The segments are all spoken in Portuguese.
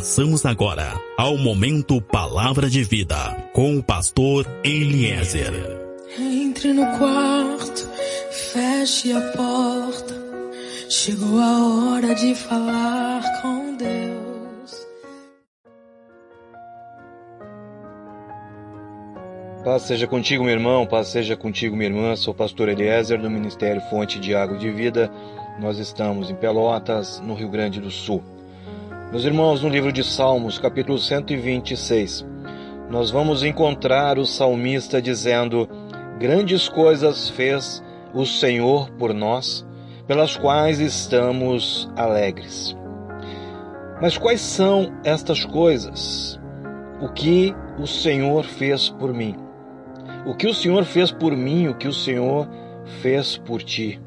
Passamos agora ao momento Palavra de Vida com o pastor Eliezer. Entre no quarto, feche a porta. Chegou a hora de falar com Deus. Paz seja contigo, meu irmão, paz seja contigo, minha irmã. Sou o pastor Eliezer do Ministério Fonte de Água de Vida. Nós estamos em Pelotas, no Rio Grande do Sul. Meus irmãos, no livro de Salmos, capítulo 126, nós vamos encontrar o salmista dizendo: Grandes coisas fez o Senhor por nós, pelas quais estamos alegres. Mas quais são estas coisas? O que o Senhor fez por mim? O que o Senhor fez por mim, o que o Senhor fez por ti?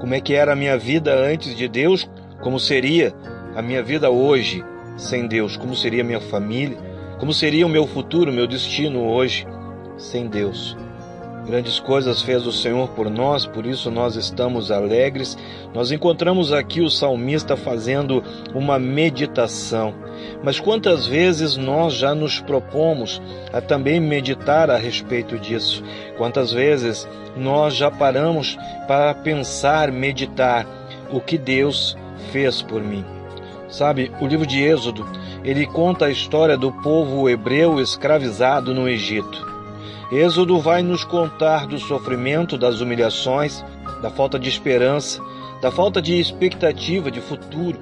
Como é que era a minha vida antes de Deus? Como seria a minha vida hoje sem Deus? Como seria minha família? Como seria o meu futuro, meu destino hoje sem Deus? Grandes coisas fez o Senhor por nós, por isso nós estamos alegres. Nós encontramos aqui o salmista fazendo uma meditação. Mas quantas vezes nós já nos propomos a também meditar a respeito disso? Quantas vezes nós já paramos para pensar, meditar o que Deus fez por mim? Sabe, o livro de Êxodo, ele conta a história do povo hebreu escravizado no Egito. Êxodo vai nos contar do sofrimento, das humilhações, da falta de esperança, da falta de expectativa de futuro.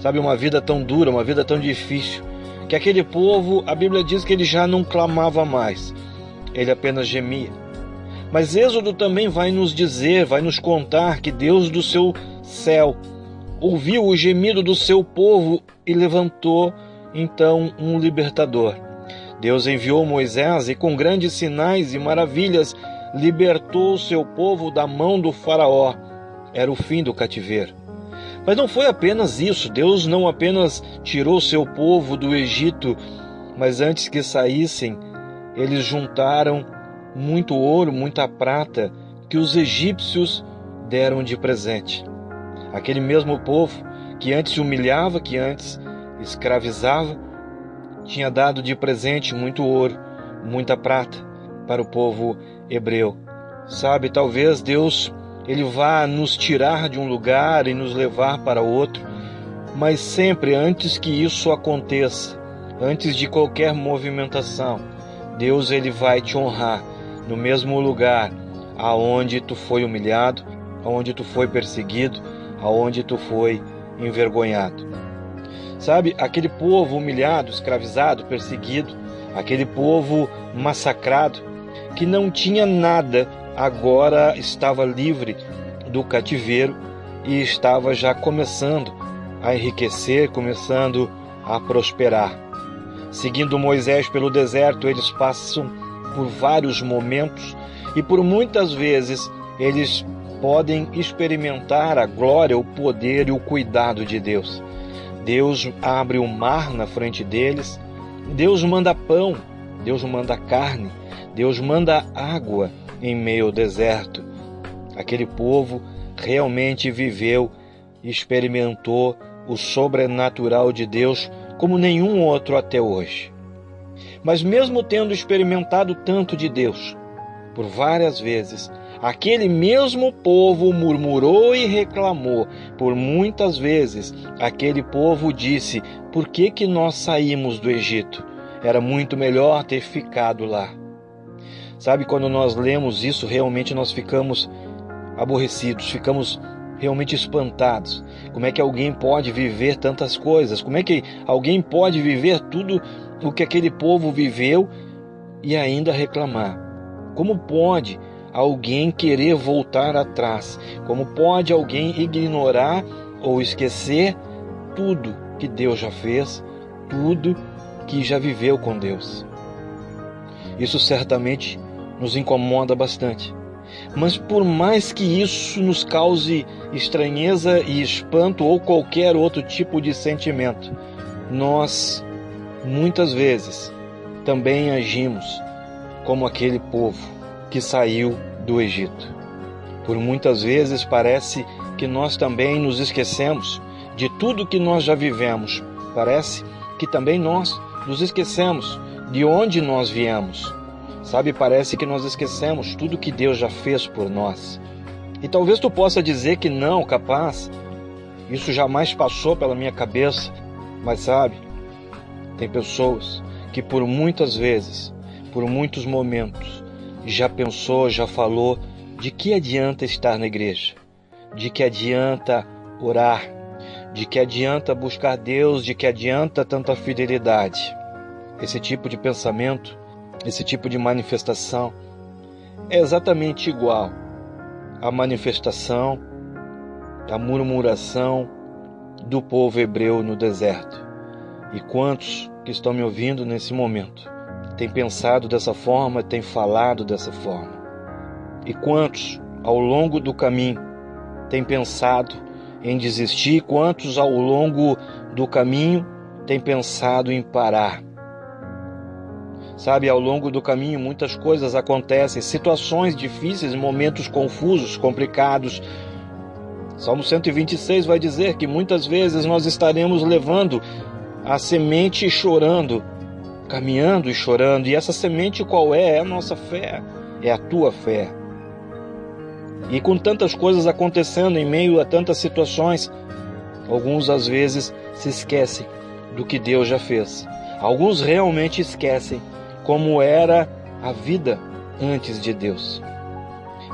Sabe, uma vida tão dura, uma vida tão difícil, que aquele povo, a Bíblia diz que ele já não clamava mais, ele apenas gemia. Mas Êxodo também vai nos dizer, vai nos contar que Deus do seu céu ouviu o gemido do seu povo e levantou então um libertador. Deus enviou Moisés e com grandes sinais e maravilhas libertou o seu povo da mão do faraó. Era o fim do cativeiro. Mas não foi apenas isso. Deus não apenas tirou seu povo do Egito, mas antes que saíssem, eles juntaram muito ouro, muita prata que os egípcios deram de presente. Aquele mesmo povo que antes humilhava, que antes escravizava, tinha dado de presente muito ouro, muita prata para o povo hebreu. Sabe, talvez Deus ele vá nos tirar de um lugar e nos levar para outro, mas sempre antes que isso aconteça, antes de qualquer movimentação, Deus ele vai te honrar no mesmo lugar aonde tu foi humilhado, aonde tu foi perseguido, aonde tu foi envergonhado. Sabe, aquele povo humilhado, escravizado, perseguido, aquele povo massacrado, que não tinha nada, agora estava livre do cativeiro e estava já começando a enriquecer, começando a prosperar. Seguindo Moisés pelo deserto, eles passam por vários momentos e por muitas vezes eles podem experimentar a glória, o poder e o cuidado de Deus. Deus abre o mar na frente deles, Deus manda pão, Deus manda carne, Deus manda água em meio ao deserto. Aquele povo realmente viveu e experimentou o sobrenatural de Deus como nenhum outro até hoje. Mas, mesmo tendo experimentado tanto de Deus, por várias vezes, Aquele mesmo povo murmurou e reclamou. Por muitas vezes, aquele povo disse: Por que, que nós saímos do Egito? Era muito melhor ter ficado lá. Sabe, quando nós lemos isso, realmente nós ficamos aborrecidos, ficamos realmente espantados. Como é que alguém pode viver tantas coisas? Como é que alguém pode viver tudo o que aquele povo viveu e ainda reclamar? Como pode alguém querer voltar atrás? Como pode alguém ignorar ou esquecer tudo que Deus já fez, tudo que já viveu com Deus? Isso certamente nos incomoda bastante. Mas por mais que isso nos cause estranheza e espanto ou qualquer outro tipo de sentimento, nós muitas vezes também agimos como aquele povo que saiu do Egito. Por muitas vezes parece que nós também nos esquecemos de tudo que nós já vivemos. Parece que também nós nos esquecemos de onde nós viemos. Sabe, parece que nós esquecemos tudo que Deus já fez por nós. E talvez tu possa dizer que não, capaz. Isso jamais passou pela minha cabeça. Mas sabe, tem pessoas que por muitas vezes, por muitos momentos, já pensou, já falou de que adianta estar na igreja, de que adianta orar, de que adianta buscar Deus, de que adianta tanta fidelidade. Esse tipo de pensamento, esse tipo de manifestação é exatamente igual à manifestação, à murmuração do povo hebreu no deserto. E quantos que estão me ouvindo nesse momento têm pensado dessa forma, têm falado dessa forma? E quantos ao longo do caminho têm pensado em desistir? Quantos ao longo do caminho têm pensado em parar? Sabe, ao longo do caminho muitas coisas acontecem, situações difíceis, momentos confusos, complicados. Salmo 126 vai dizer que muitas vezes nós estaremos levando a semente chorando, caminhando e chorando. E essa semente qual é? É a nossa fé, é a tua fé. E com tantas coisas acontecendo em meio a tantas situações, alguns às vezes se esquecem do que Deus já fez. Alguns realmente esquecem como era a vida antes de Deus.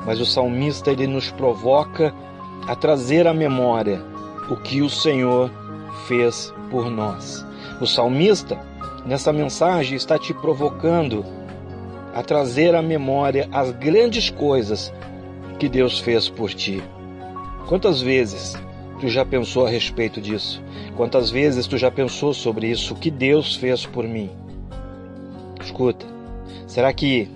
Mas o salmista ele nos provoca a trazer à memória o que o Senhor fez por nós. O salmista, nessa mensagem, está te provocando a trazer à memória as grandes coisas que Deus fez por ti. Quantas vezes tu já pensou a respeito disso? Quantas vezes tu já pensou sobre isso? Que Deus fez por mim? Escuta, será que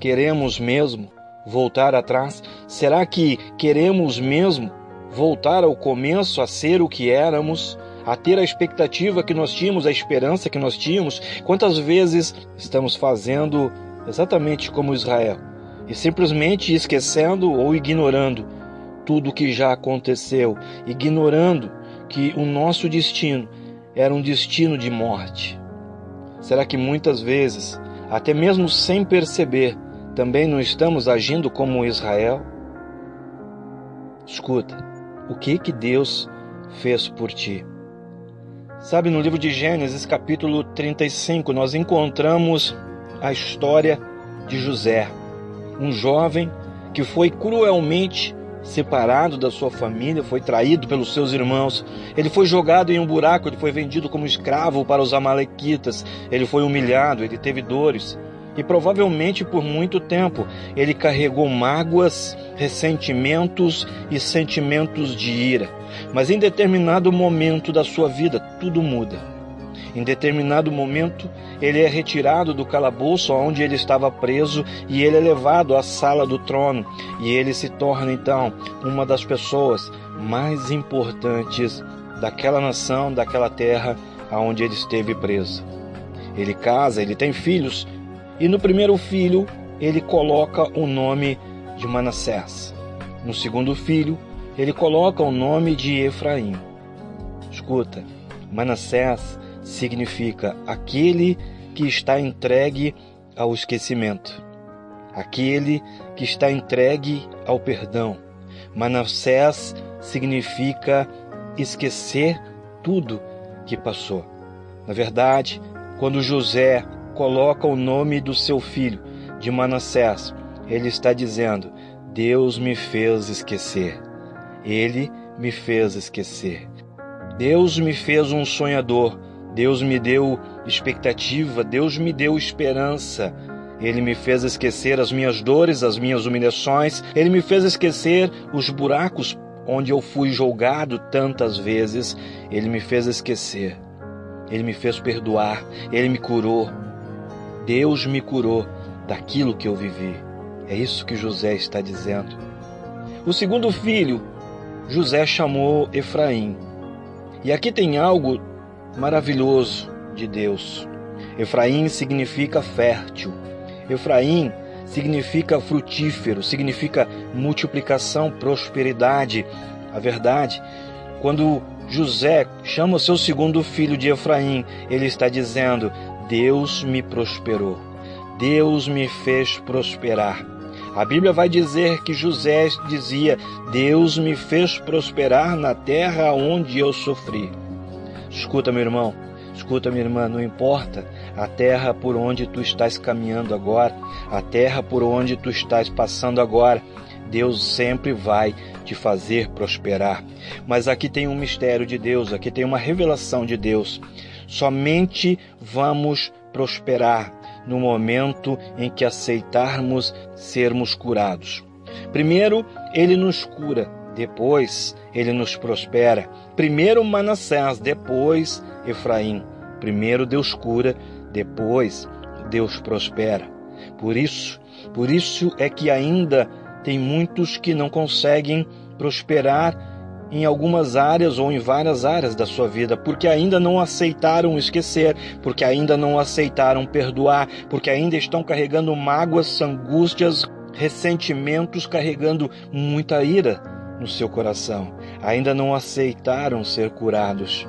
queremos mesmo voltar atrás? Será que queremos mesmo voltar ao começo a ser o que éramos? A ter a expectativa que nós tínhamos, a esperança que nós tínhamos. Quantas vezes estamos fazendo exatamente como Israel e simplesmente esquecendo ou ignorando tudo o que já aconteceu, ignorando que o nosso destino era um destino de morte. Será que muitas vezes, até mesmo sem perceber, também não estamos agindo como Israel? Escuta, o que que Deus fez por ti? Sabe, no livro de Gênesis, capítulo 35, nós encontramos a história de José, um jovem que foi cruelmente separado da sua família, foi traído pelos seus irmãos. Ele foi jogado em um buraco, ele foi vendido como escravo para os amalequitas. Ele foi humilhado, ele teve dores. E provavelmente por muito tempo ele carregou mágoas, ressentimentos e sentimentos de ira. Mas em determinado momento da sua vida, tudo muda. Em determinado momento, ele é retirado do calabouço onde ele estava preso e ele é levado à sala do trono. E ele se torna então uma das pessoas mais importantes daquela nação, daquela terra aonde ele esteve preso. Ele casa, ele tem filhos, e no primeiro filho ele coloca o nome de Manassés. No segundo filho, ele coloca o nome de Efraim. Escuta, Manassés significa aquele que está entregue ao esquecimento, aquele que está entregue ao perdão. Manassés significa esquecer tudo que passou. Na verdade, quando José coloca o nome do seu filho de Manassés, ele está dizendo: Deus me fez esquecer. Ele me fez esquecer. Deus me fez um sonhador. Deus me deu expectativa. Deus me deu esperança. Ele me fez esquecer as minhas dores, as minhas humilhações. Ele me fez esquecer os buracos onde eu fui julgado tantas vezes. Ele me fez esquecer. Ele me fez perdoar. Ele me curou. Deus me curou daquilo que eu vivi. É isso que José está dizendo. O segundo filho José chamou Efraim. E aqui tem algo maravilhoso de Deus. Efraim significa fértil. Efraim significa frutífero, significa multiplicação, prosperidade. A verdade, quando José chama o seu segundo filho de Efraim, ele está dizendo: Deus me prosperou. Deus me fez prosperar. A Bíblia vai dizer que José dizia: Deus me fez prosperar na terra onde eu sofri. Escuta, meu irmão, escuta, minha irmã, não importa a terra por onde tu estás caminhando agora, a terra por onde tu estás passando agora, Deus sempre vai te fazer prosperar. Mas aqui tem um mistério de Deus, aqui tem uma revelação de Deus. Somente vamos prosperar no momento em que aceitarmos sermos curados. Primeiro, ele nos cura, depois ele nos prospera. Primeiro Manassés, depois Efraim. Primeiro Deus cura, depois Deus prospera. Por isso, por isso é que ainda tem muitos que não conseguem prosperar em algumas áreas ou em várias áreas da sua vida, porque ainda não aceitaram esquecer, porque ainda não aceitaram perdoar, porque ainda estão carregando mágoas, angústias, ressentimentos, carregando muita ira no seu coração. Ainda não aceitaram ser curados.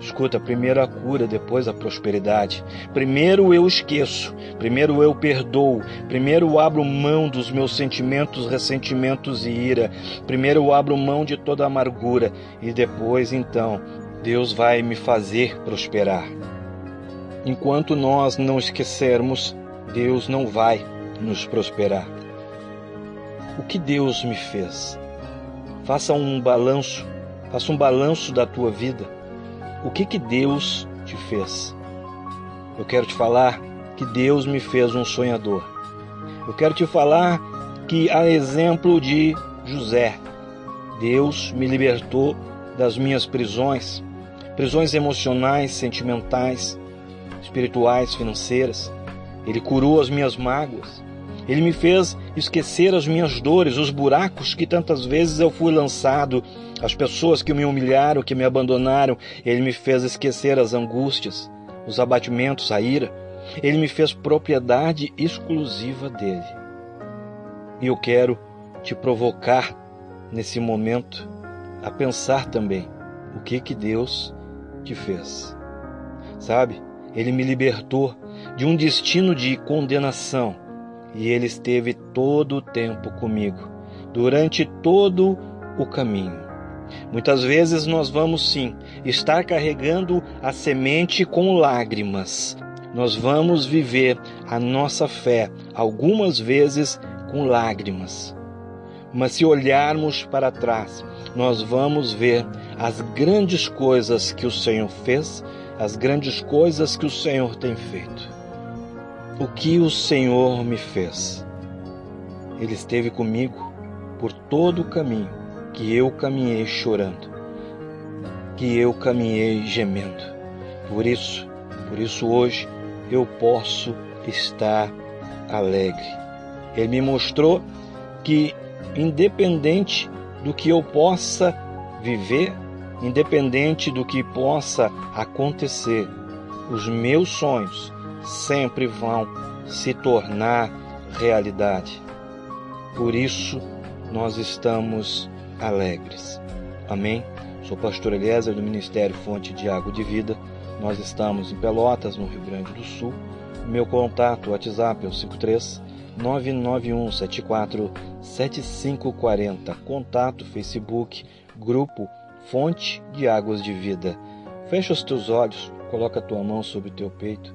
Escuta, primeiro a cura, depois a prosperidade. Primeiro eu esqueço, primeiro eu perdoo, primeiro eu abro mão dos meus sentimentos, ressentimentos e ira. Primeiro eu abro mão de toda amargura e depois então Deus vai me fazer prosperar. Enquanto nós não esquecermos, Deus não vai nos prosperar. O que Deus me fez? Faça um balanço, faça um balanço da tua vida o que que Deus te fez? Eu quero te falar que Deus me fez um sonhador. Eu quero te falar que, a exemplo de José, Deus me libertou das minhas prisões, prisões emocionais, sentimentais, espirituais, financeiras. Ele curou as minhas mágoas. Ele me fez esquecer as minhas dores, os buracos que tantas vezes eu fui lançado, as pessoas que me humilharam, que me abandonaram. Ele me fez esquecer as angústias, os abatimentos, a ira. Ele me fez propriedade exclusiva dele. E eu quero te provocar nesse momento a pensar também o que que Deus te fez. Sabe? Ele me libertou de um destino de condenação e ele esteve todo o tempo comigo, durante todo o caminho. Muitas vezes nós vamos sim estar carregando a semente com lágrimas. Nós vamos viver a nossa fé algumas vezes com lágrimas. Mas se olharmos para trás, nós vamos ver as grandes coisas que o Senhor fez, as grandes coisas que o Senhor tem feito o que o Senhor me fez. Ele esteve comigo por todo o caminho que eu caminhei chorando, que eu caminhei gemendo. Por isso, por isso hoje eu posso estar alegre. Ele me mostrou que independente do que eu possa viver, independente do que possa acontecer, os meus sonhos sempre vão se tornar realidade. Por isso, nós estamos alegres. Amém? Sou pastor Eliezer do Ministério Fonte de Água de Vida. Nós estamos em Pelotas, no Rio Grande do Sul. Meu contato WhatsApp é o 53 991 74 7540. Contato Facebook, grupo Fonte de Águas de Vida. Fecha os teus olhos, coloca a tua mão sobre o teu peito